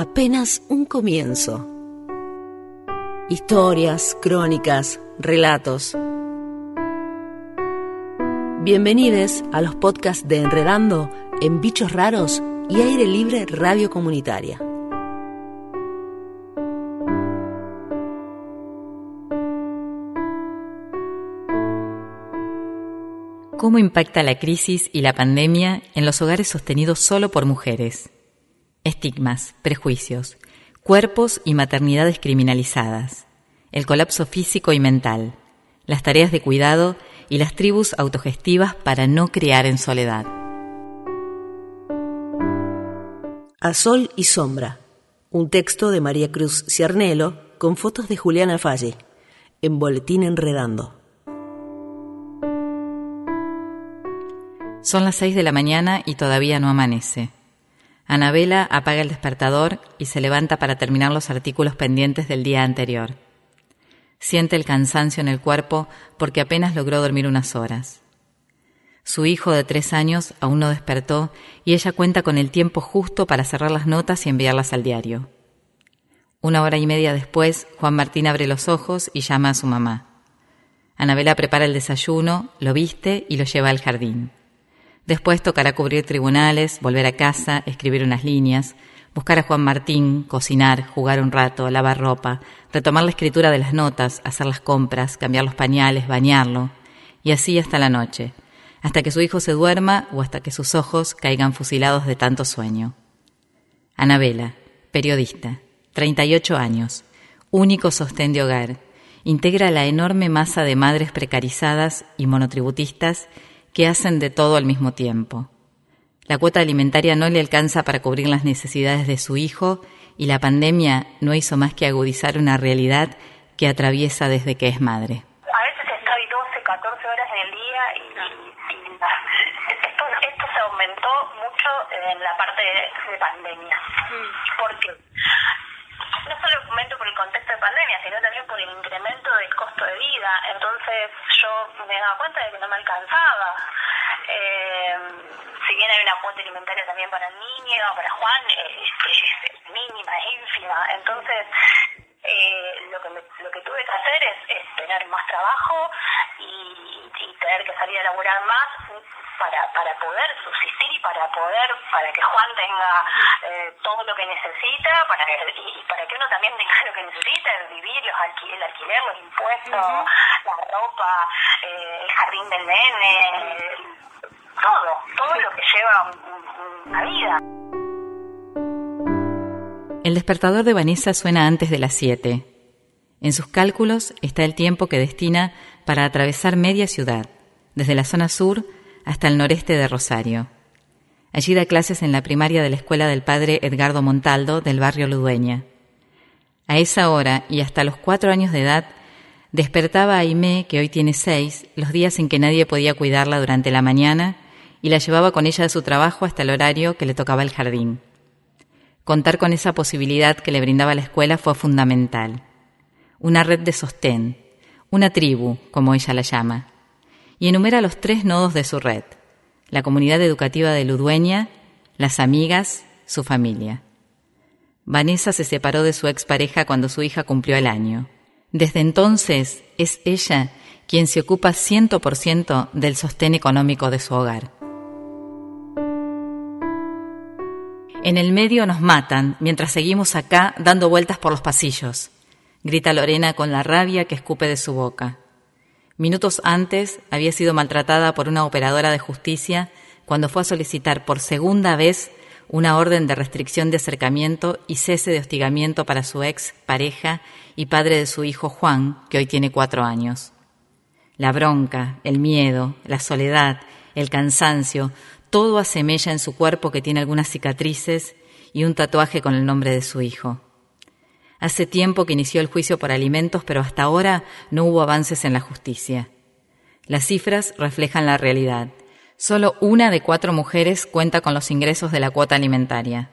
apenas un comienzo. Historias, crónicas, relatos. Bienvenidos a los podcasts de Enredando en Bichos Raros y Aire Libre Radio Comunitaria. ¿Cómo impacta la crisis y la pandemia en los hogares sostenidos solo por mujeres? Estigmas, prejuicios, cuerpos y maternidades criminalizadas, el colapso físico y mental, las tareas de cuidado y las tribus autogestivas para no criar en soledad. A Sol y Sombra, un texto de María Cruz Ciarnelo con fotos de Juliana Falle, en Boletín Enredando. Son las seis de la mañana y todavía no amanece. Anabela apaga el despertador y se levanta para terminar los artículos pendientes del día anterior. Siente el cansancio en el cuerpo porque apenas logró dormir unas horas. Su hijo de tres años aún no despertó y ella cuenta con el tiempo justo para cerrar las notas y enviarlas al diario. Una hora y media después, Juan Martín abre los ojos y llama a su mamá. Anabela prepara el desayuno, lo viste y lo lleva al jardín. Después tocará cubrir tribunales, volver a casa, escribir unas líneas, buscar a Juan Martín, cocinar, jugar un rato, lavar ropa, retomar la escritura de las notas, hacer las compras, cambiar los pañales, bañarlo, y así hasta la noche, hasta que su hijo se duerma o hasta que sus ojos caigan fusilados de tanto sueño. Anabela, periodista, 38 años, único sostén de hogar, integra la enorme masa de madres precarizadas y monotributistas que hacen de todo al mismo tiempo. La cuota alimentaria no le alcanza para cubrir las necesidades de su hijo y la pandemia no hizo más que agudizar una realidad que atraviesa desde que es madre. A veces estoy 12, 14 horas en el día y, esto, esto, se aumentó mucho en la parte de, pandemia. ¿Por qué? No solo comento por el contexto de pandemia, sino también por el incremento del costo de vida. Entonces yo me daba cuenta de que no me alcanzaba. Eh, si bien hay una cuota alimentaria también para el niño, para Juan, eh, es, mínima, es ínfima. Entonces, eh, lo, que lo que tuve que hacer es, tener más trabajo y, y, tener que salir a laburar más para, para poder subsistir y para poder, para que Juan tenga eh, todo lo que necesita, para y, para que uno también tenga lo que necesita, el vivir, los alquiler, el alquiler, los impuestos, la ropa, eh, el jardín del nene, todo, todo lo que lleva una vida. El despertador de Vanessa suena antes de las 7. En sus cálculos está el tiempo que destina para atravesar media ciudad, desde la zona sur hasta el noreste de Rosario. Allí da clases en la primaria de la escuela del padre Edgardo Montaldo del barrio Ludueña. A esa hora y hasta los cuatro años de edad, despertaba a Aimé, que hoy tiene seis, los días en que nadie podía cuidarla durante la mañana y la llevaba con ella a su trabajo hasta el horario que le tocaba el jardín. Contar con esa posibilidad que le brindaba la escuela fue fundamental. Una red de sostén, una tribu, como ella la llama, y enumera los tres nodos de su red, la comunidad educativa de Ludueña, las amigas, su familia. Vanessa se separó de su expareja cuando su hija cumplió el año. Desde entonces es ella quien se ocupa 100% del sostén económico de su hogar. En el medio nos matan mientras seguimos acá dando vueltas por los pasillos, grita Lorena con la rabia que escupe de su boca. Minutos antes había sido maltratada por una operadora de justicia cuando fue a solicitar por segunda vez una orden de restricción de acercamiento y cese de hostigamiento para su ex pareja y padre de su hijo Juan, que hoy tiene cuatro años. La bronca, el miedo, la soledad, el cansancio, todo asemella en su cuerpo que tiene algunas cicatrices y un tatuaje con el nombre de su hijo. Hace tiempo que inició el juicio por alimentos, pero hasta ahora no hubo avances en la justicia. Las cifras reflejan la realidad. Solo una de cuatro mujeres cuenta con los ingresos de la cuota alimentaria.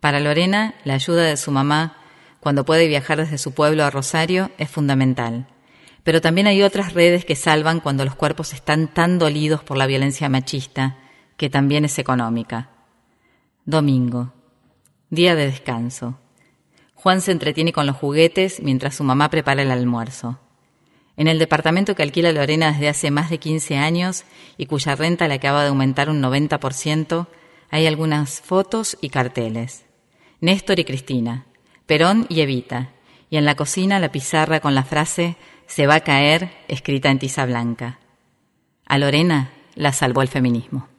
Para Lorena, la ayuda de su mamá, cuando puede viajar desde su pueblo a Rosario, es fundamental. Pero también hay otras redes que salvan cuando los cuerpos están tan dolidos por la violencia machista, que también es económica. Domingo, Día de descanso. Juan se entretiene con los juguetes mientras su mamá prepara el almuerzo. En el departamento que alquila Lorena desde hace más de 15 años y cuya renta le acaba de aumentar un 90%, hay algunas fotos y carteles. Néstor y Cristina, Perón y Evita, y en la cocina la pizarra con la frase Se va a caer escrita en tiza blanca. A Lorena la salvó el feminismo.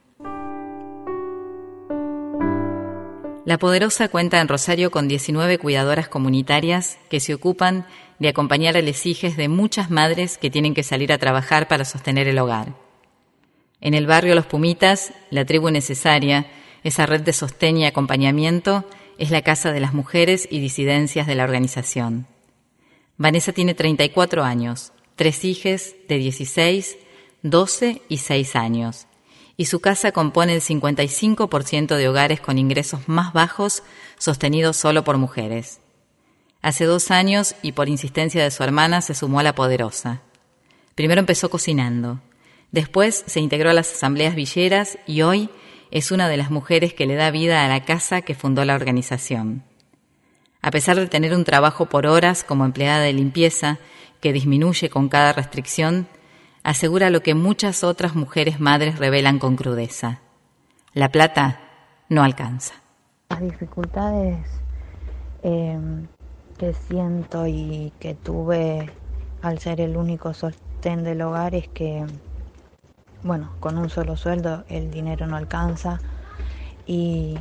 La Poderosa cuenta en Rosario con 19 cuidadoras comunitarias que se ocupan de acompañar a los hijos de muchas madres que tienen que salir a trabajar para sostener el hogar. En el barrio Los Pumitas, la tribu necesaria, esa red de sostén y acompañamiento, es la casa de las mujeres y disidencias de la organización. Vanessa tiene 34 años, tres hijas de 16, 12 y 6 años y su casa compone el 55% de hogares con ingresos más bajos sostenidos solo por mujeres. Hace dos años, y por insistencia de su hermana, se sumó a la poderosa. Primero empezó cocinando, después se integró a las asambleas villeras y hoy es una de las mujeres que le da vida a la casa que fundó la organización. A pesar de tener un trabajo por horas como empleada de limpieza, que disminuye con cada restricción, asegura lo que muchas otras mujeres madres revelan con crudeza. La plata no alcanza. Las dificultades em, que siento y que tuve al ser el único sostén del hogar es que, bueno, con un solo sueldo el dinero no alcanza y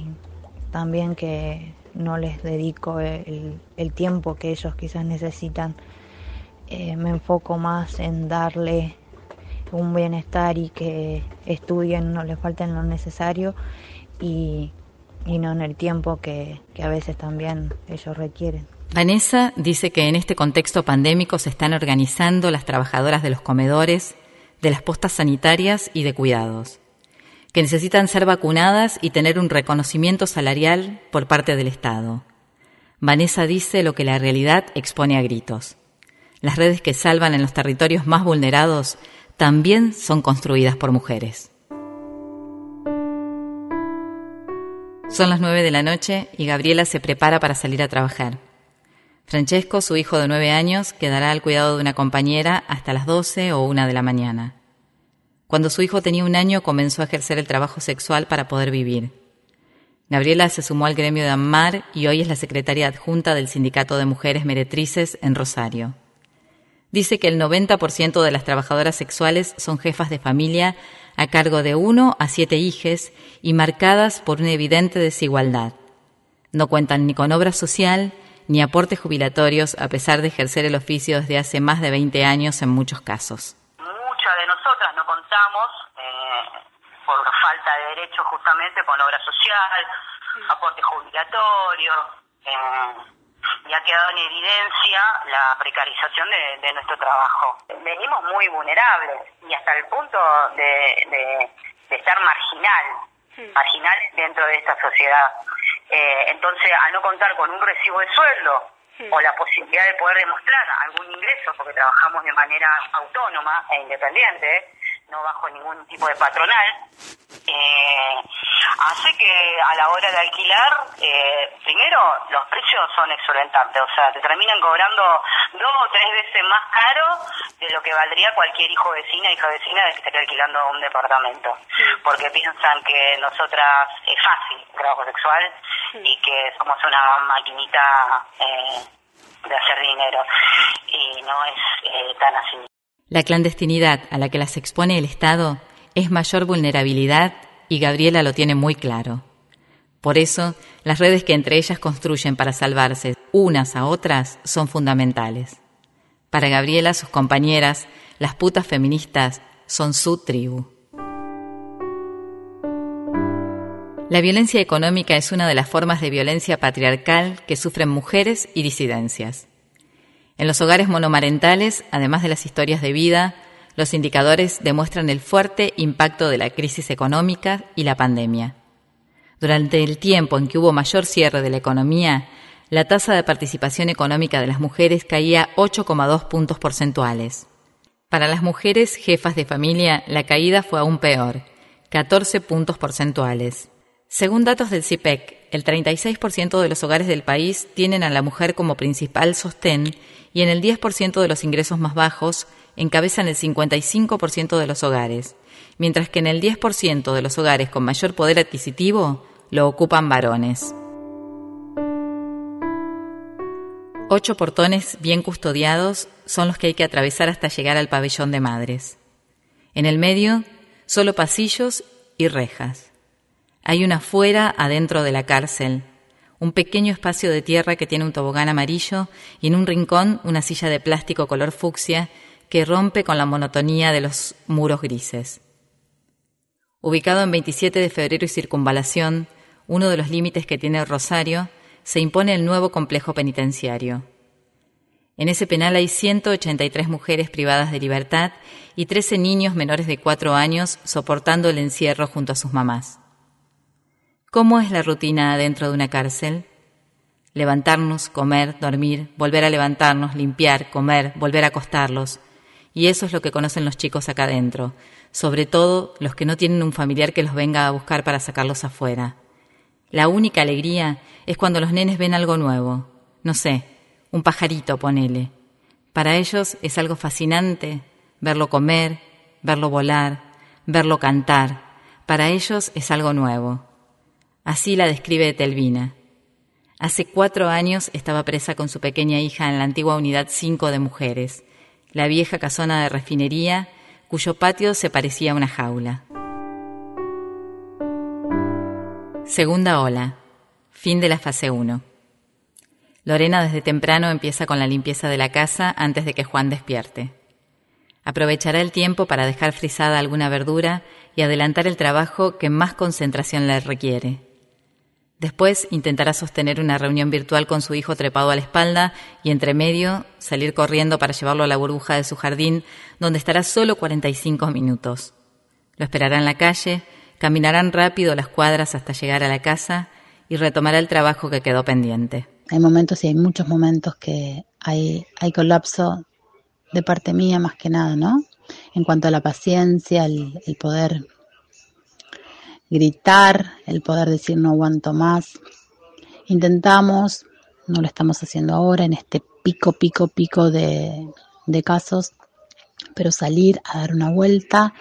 también que no les dedico el, tiempo que ellos quizás necesitan. Eh, me enfoco más en darle un bienestar y que estudien, no les falten lo necesario y, no en el tiempo que, que a veces también ellos requieren. Vanessa dice que en este contexto pandémico se están organizando las trabajadoras de los comedores, de las postas sanitarias y de cuidados, que necesitan ser vacunadas y tener un reconocimiento salarial por parte del Estado. Vanessa dice lo que la realidad expone a gritos. Las redes que salvan en los territorios más vulnerados también son construidas por mujeres. Son las nueve de la noche y Gabriela se prepara para salir a trabajar. Francesco, su hijo de nueve años, quedará al cuidado de una compañera hasta las doce o una de la mañana. Cuando su hijo tenía un año comenzó a ejercer el trabajo sexual para poder vivir. Gabriela se sumó al gremio de AMMAR y hoy es la secretaria adjunta del Sindicato de Mujeres Meretrices en Rosario dice que el 90% de las trabajadoras sexuales son jefas de familia a cargo de uno a siete hijes y marcadas por una evidente desigualdad. No cuentan ni con obra social ni aportes jubilatorios a pesar de ejercer el oficio desde hace más de 20 años en muchos casos. Muchas de nosotras no contamos eh, por falta de derechos justamente con obra social, aporte jubilatorio. Eh, y ha quedado en evidencia la precarización de, nuestro trabajo. Venimos muy vulnerables y hasta el punto de, estar marginal, marginal dentro de esta sociedad. Eh, entonces, al no contar con un recibo de sueldo o la posibilidad de poder demostrar algún ingreso, porque trabajamos de manera autónoma e independiente, no bajo ningún tipo de patronal, eh, hace que a la hora de alquilar, eh, primero los precios son exorbitantes, o sea, te terminan cobrando dos o tres veces más caro de lo que valdría cualquier hijo vecina, hija vecina que esté alquilando un departamento, porque piensan que nosotras es fácil el trabajo sexual y que somos una maquinita eh, de hacer dinero. Y no es eh, tan así. La clandestinidad a la que las expone el Estado es mayor vulnerabilidad y Gabriela lo tiene muy claro. Por eso, las redes que entre ellas construyen para salvarse unas a otras son fundamentales. Para Gabriela, sus compañeras, las putas feministas, son su tribu. La violencia económica es una de las formas de violencia patriarcal que sufren mujeres y disidencias. En los hogares monomarentales, además de las historias de vida, los indicadores demuestran el fuerte impacto de la crisis económica y la pandemia. Durante el tiempo en que hubo mayor cierre de la economía, la tasa de participación económica de las mujeres caía 8,2 puntos porcentuales. Para las mujeres jefas de familia, la caída fue aún peor, 14 puntos porcentuales. Según datos del CIPEC, el 36% de los hogares del país tienen a la mujer como principal sostén y en el 10% de los ingresos más bajos encabezan el 55% de los hogares, mientras que en el 10% de los hogares con mayor poder adquisitivo lo ocupan varones. Ocho portones bien custodiados son los que hay que atravesar hasta llegar al pabellón de madres. En el medio, solo pasillos y rejas. Hay una fuera adentro de la cárcel, un pequeño espacio de tierra que tiene un tobogán amarillo y en un rincón una silla de plástico color fucsia que rompe con la monotonía de los muros grises. Ubicado en 27 de febrero y circunvalación, uno de los límites que tiene Rosario, se impone el nuevo complejo penitenciario. En ese penal hay 183 mujeres privadas de libertad y 13 niños menores de 4 años soportando el encierro junto a sus mamás. ¿Cómo es la rutina dentro de una cárcel? Levantarnos, comer, dormir, volver a levantarnos, limpiar, comer, volver a acostarlos. Y eso es lo que conocen los chicos acá adentro, sobre todo los que no tienen un familiar que los venga a buscar para sacarlos afuera. La única alegría es cuando los nenes ven algo nuevo. No sé, un pajarito, ponele. Para ellos es algo fascinante verlo comer, verlo volar, verlo cantar. Para ellos es algo nuevo. Así la describe Telvina. Hace cuatro años estaba presa con su pequeña hija en la antigua unidad 5 de mujeres, la vieja casona de refinería, cuyo patio se parecía a una jaula. Segunda ola. Fin de la fase 1. Lorena desde temprano empieza con la limpieza de la casa antes de que Juan despierte. Aprovechará el tiempo para dejar frisada alguna verdura y adelantar el trabajo que más concentración le requiere. Después intentará sostener una reunión virtual con su hijo trepado a la espalda y entre medio salir corriendo para llevarlo a la burbuja de su jardín, donde estará solo 45 minutos. Lo esperará en la calle, caminarán rápido las cuadras hasta llegar a la casa y retomará el trabajo que quedó pendiente. Hay momentos y hay muchos momentos que hay, hay colapso de parte mía más que nada, ¿no? En cuanto a la paciencia, el, el poder gritar, el poder decir no aguanto más. Intentamos, no lo estamos haciendo ahora en este pico, pico, pico de, casos, pero salir a dar una vuelta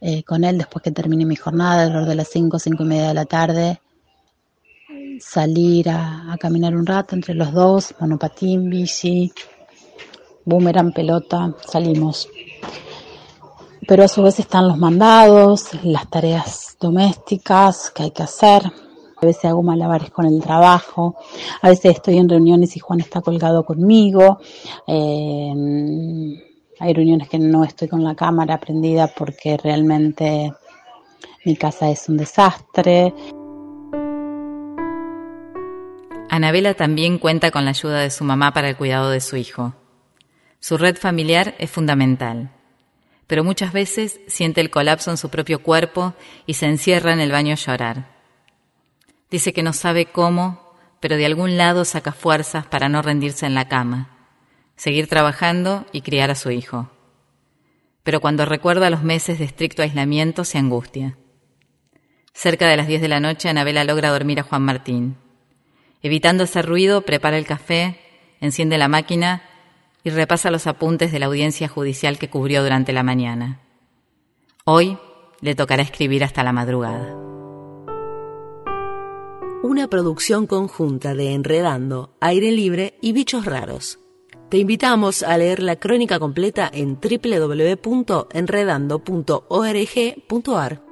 eh, con él después que termine mi jornada, alrededor de las 5, 5 y media de la tarde, salir a, a, caminar un rato entre los dos, monopatín, bici, boomerang, pelota, salimos. Pero a su vez están los mandados, las tareas domésticas que hay que hacer. A veces hago malabares con el trabajo, a veces estoy en reuniones y Juan está colgado conmigo. Eh, hay reuniones que no estoy con la cámara prendida porque realmente mi casa es un desastre. Anabela también cuenta con la ayuda de su mamá para el cuidado de su hijo. Su red familiar es fundamental pero muchas veces siente el colapso en su propio cuerpo y se encierra en el baño a llorar. Dice que no sabe cómo, pero de algún lado saca fuerzas para no rendirse en la cama, seguir trabajando y criar a su hijo. Pero cuando recuerda los meses de estricto aislamiento se angustia. Cerca de las 10 de la noche, Anabela logra dormir a Juan Martín. Evitando ese ruido, prepara el café, enciende la máquina y repasa los apuntes de la audiencia judicial que cubrió durante la mañana. Hoy le tocará escribir hasta la madrugada. Una producción conjunta de Enredando, Aire Libre y Bichos Raros. Te invitamos a leer la crónica completa en www.enredando.org.ar.